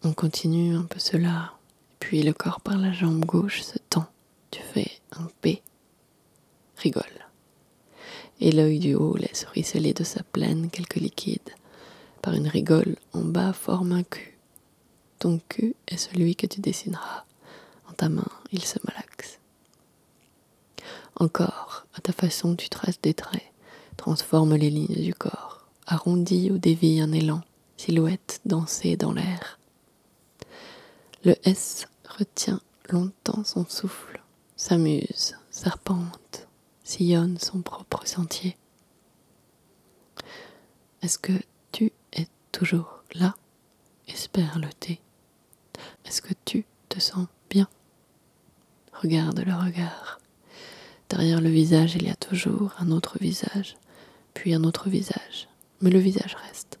On continue un peu cela, puis le corps par la jambe gauche se tend. Tu fais un P, rigole. Et l'œil du haut laisse ruisseler de sa plaine quelques liquides. Par une rigole, en bas forme un cul. Ton cul est celui que tu dessineras. En ta main, il se malaxe. Encore, à ta façon, tu traces des traits, transforme les lignes du corps, arrondis ou dévie un élan, silhouette dansée dans l'air. Le S retient longtemps son souffle, s'amuse, serpente, sillonne son propre sentier. Est-ce que tu es toujours là? Espère le T. Est-ce que tu te sens bien? Regarde le regard. Derrière le visage, il y a toujours un autre visage, puis un autre visage. Mais le visage reste.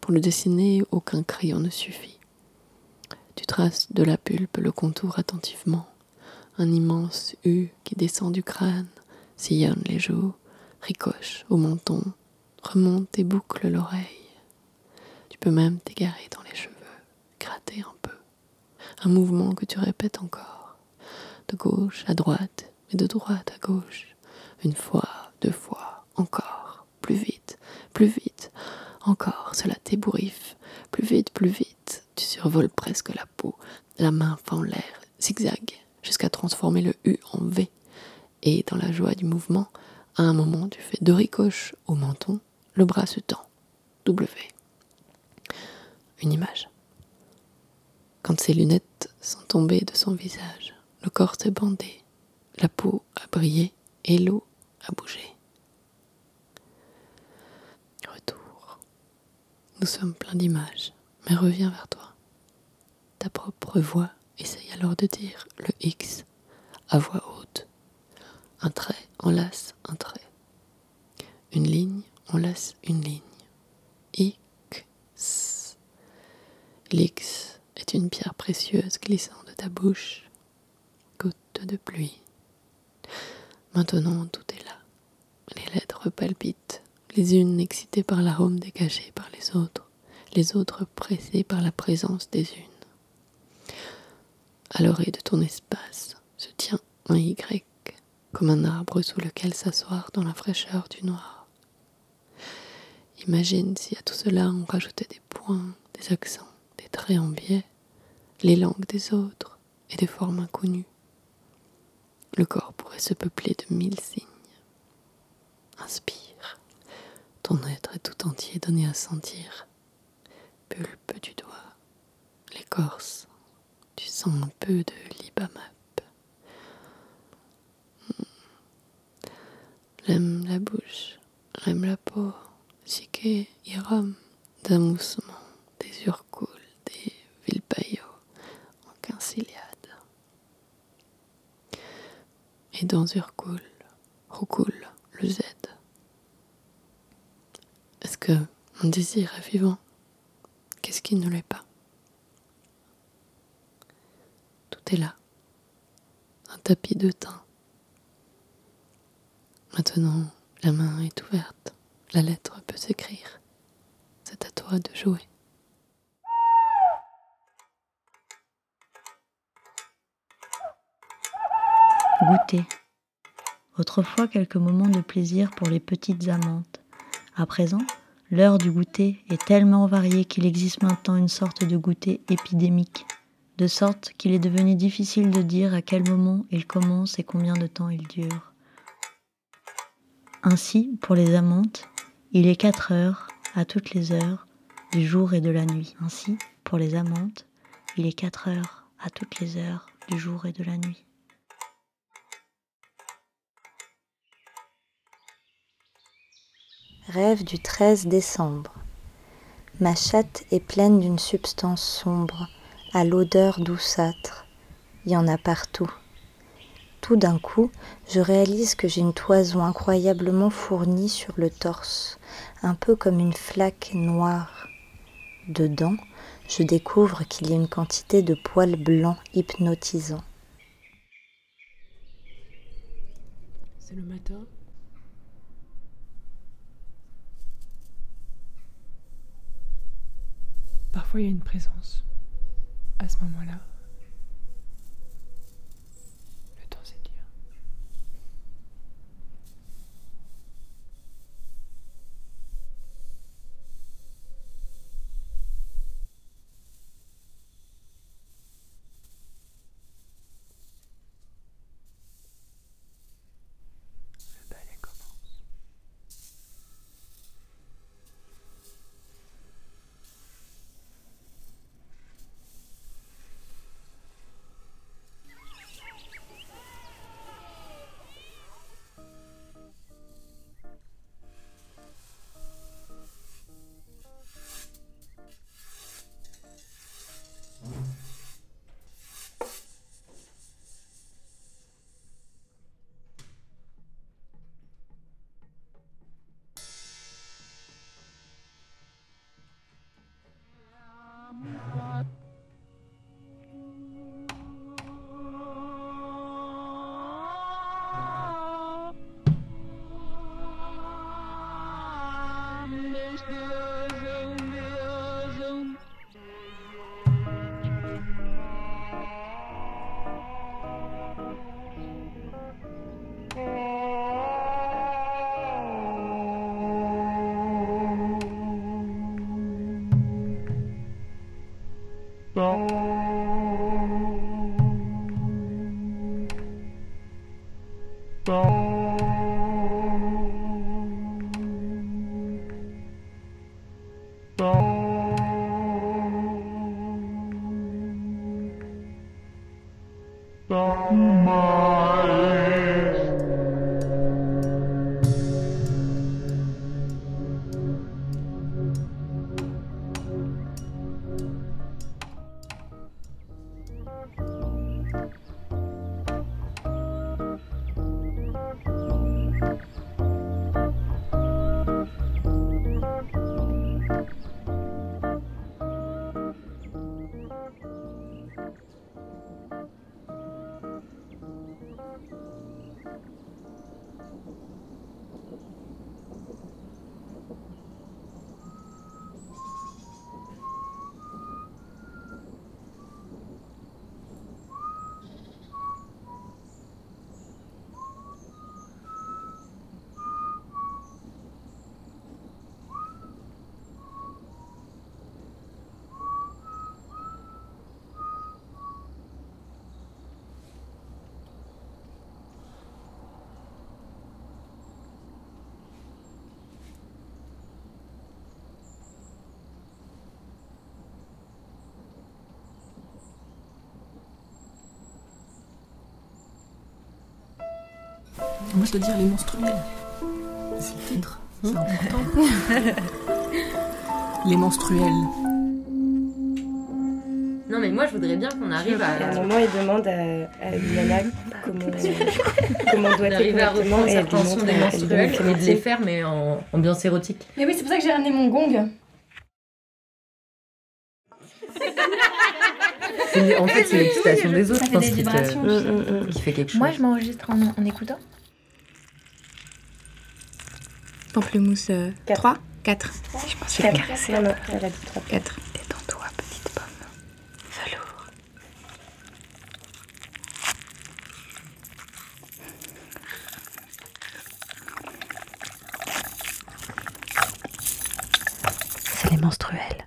Pour le dessiner, aucun crayon ne suffit. Tu traces de la pulpe le contour attentivement. Un immense U qui descend du crâne, sillonne les joues, ricoche au menton, remonte et boucle l'oreille. Tu peux même t'égarer dans les cheveux, gratter un peu. Un mouvement que tu répètes encore, de gauche à droite, et de droite à gauche. Une fois, deux fois, encore, plus vite, plus vite, encore, cela t'ébouriffe, plus vite, plus vite. Tu survoles presque la peau, la main fend l'air, zigzag, jusqu'à transformer le U en V. Et dans la joie du mouvement, à un moment, tu fais deux ricoches au menton, le bras se tend. W. Une image. Quand ses lunettes sont tombées de son visage, le corps s'est bandé, la peau a brillé et l'eau a bougé. Retour. Nous sommes pleins d'images, mais reviens vers toi. Ta propre voix essaye alors de dire le X à voix haute. Un trait enlace un trait. Une ligne enlace une ligne. X. L'X est une pierre précieuse glissant de ta bouche. Goutte de pluie. Maintenant, tout est là. Les lettres palpitent, les unes excitées par l'arôme dégagé par les autres, les autres pressées par la présence des unes. À l'oreille de ton espace se tient un Y, comme un arbre sous lequel s'asseoir dans la fraîcheur du noir. Imagine si à tout cela on rajoutait des points, des accents, des traits en biais, les langues des autres et des formes inconnues. Le corps pourrait se peupler de mille signes. Inspire. Ton être est tout entier donné à sentir. Pulpe du doigt. L'écorce. Tu sens un peu de libamap. Hmm. L'aime la bouche. L'aime la peau. Chiquet, irum. D'amoussement. Des urcoules. Des vilpaillots. En quinciliade et dans Urkul, Rukul, le Z. Est-ce que mon désir est vivant? Qu'est-ce qui ne l'est pas? Tout est là. Un tapis de teint. Maintenant, la main est ouverte. La lettre peut s'écrire. C'est à toi de jouer. Goûter. Autrefois quelques moments de plaisir pour les petites amantes. À présent, l'heure du goûter est tellement variée qu'il existe maintenant une sorte de goûter épidémique, de sorte qu'il est devenu difficile de dire à quel moment il commence et combien de temps il dure. Ainsi, pour les amantes, Il est 4 heures à toutes les heures du jour et de la nuit. Ainsi, pour les amantes, il est 4 heures à toutes les heures du jour et de la nuit. Rêve du 13 décembre. Ma chatte est pleine d'une substance sombre, à l'odeur douceâtre. Il y en a partout. Tout d'un coup, je réalise que j'ai une toison incroyablement fournie sur le torse, un peu comme une flaque noire. Dedans, je découvre qu'il y a une quantité de poils blancs hypnotisants. C'est le matin. Parfois il y a une présence. À ce moment-là, Moi, je dois dire les menstruels. C'est le titre. C'est important. [laughs] les menstruels. Non, mais moi, je voudrais bien qu'on arrive à. À un moment, il demande à, à Liliana comment, [laughs] comment doit être reprendre et elle certains lui des menstruels une et de les faire, mais en ambiance érotique. Mais oui, c'est pour ça que j'ai ramené mon gong. C'est- En fait, c'est l'excitation des autres, Ça je pense, te- qui fait quelque chose. Moi, je m'enregistre en, en écoutant. Pamplemousse 3 4 Je pense que je vais Quatre. caresser. Non, non, elle a dit trois. 4. Détends-toi, petite pomme. Velours. C'est les menstruels.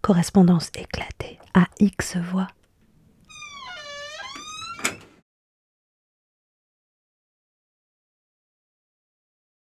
Correspondance éclatée à X voix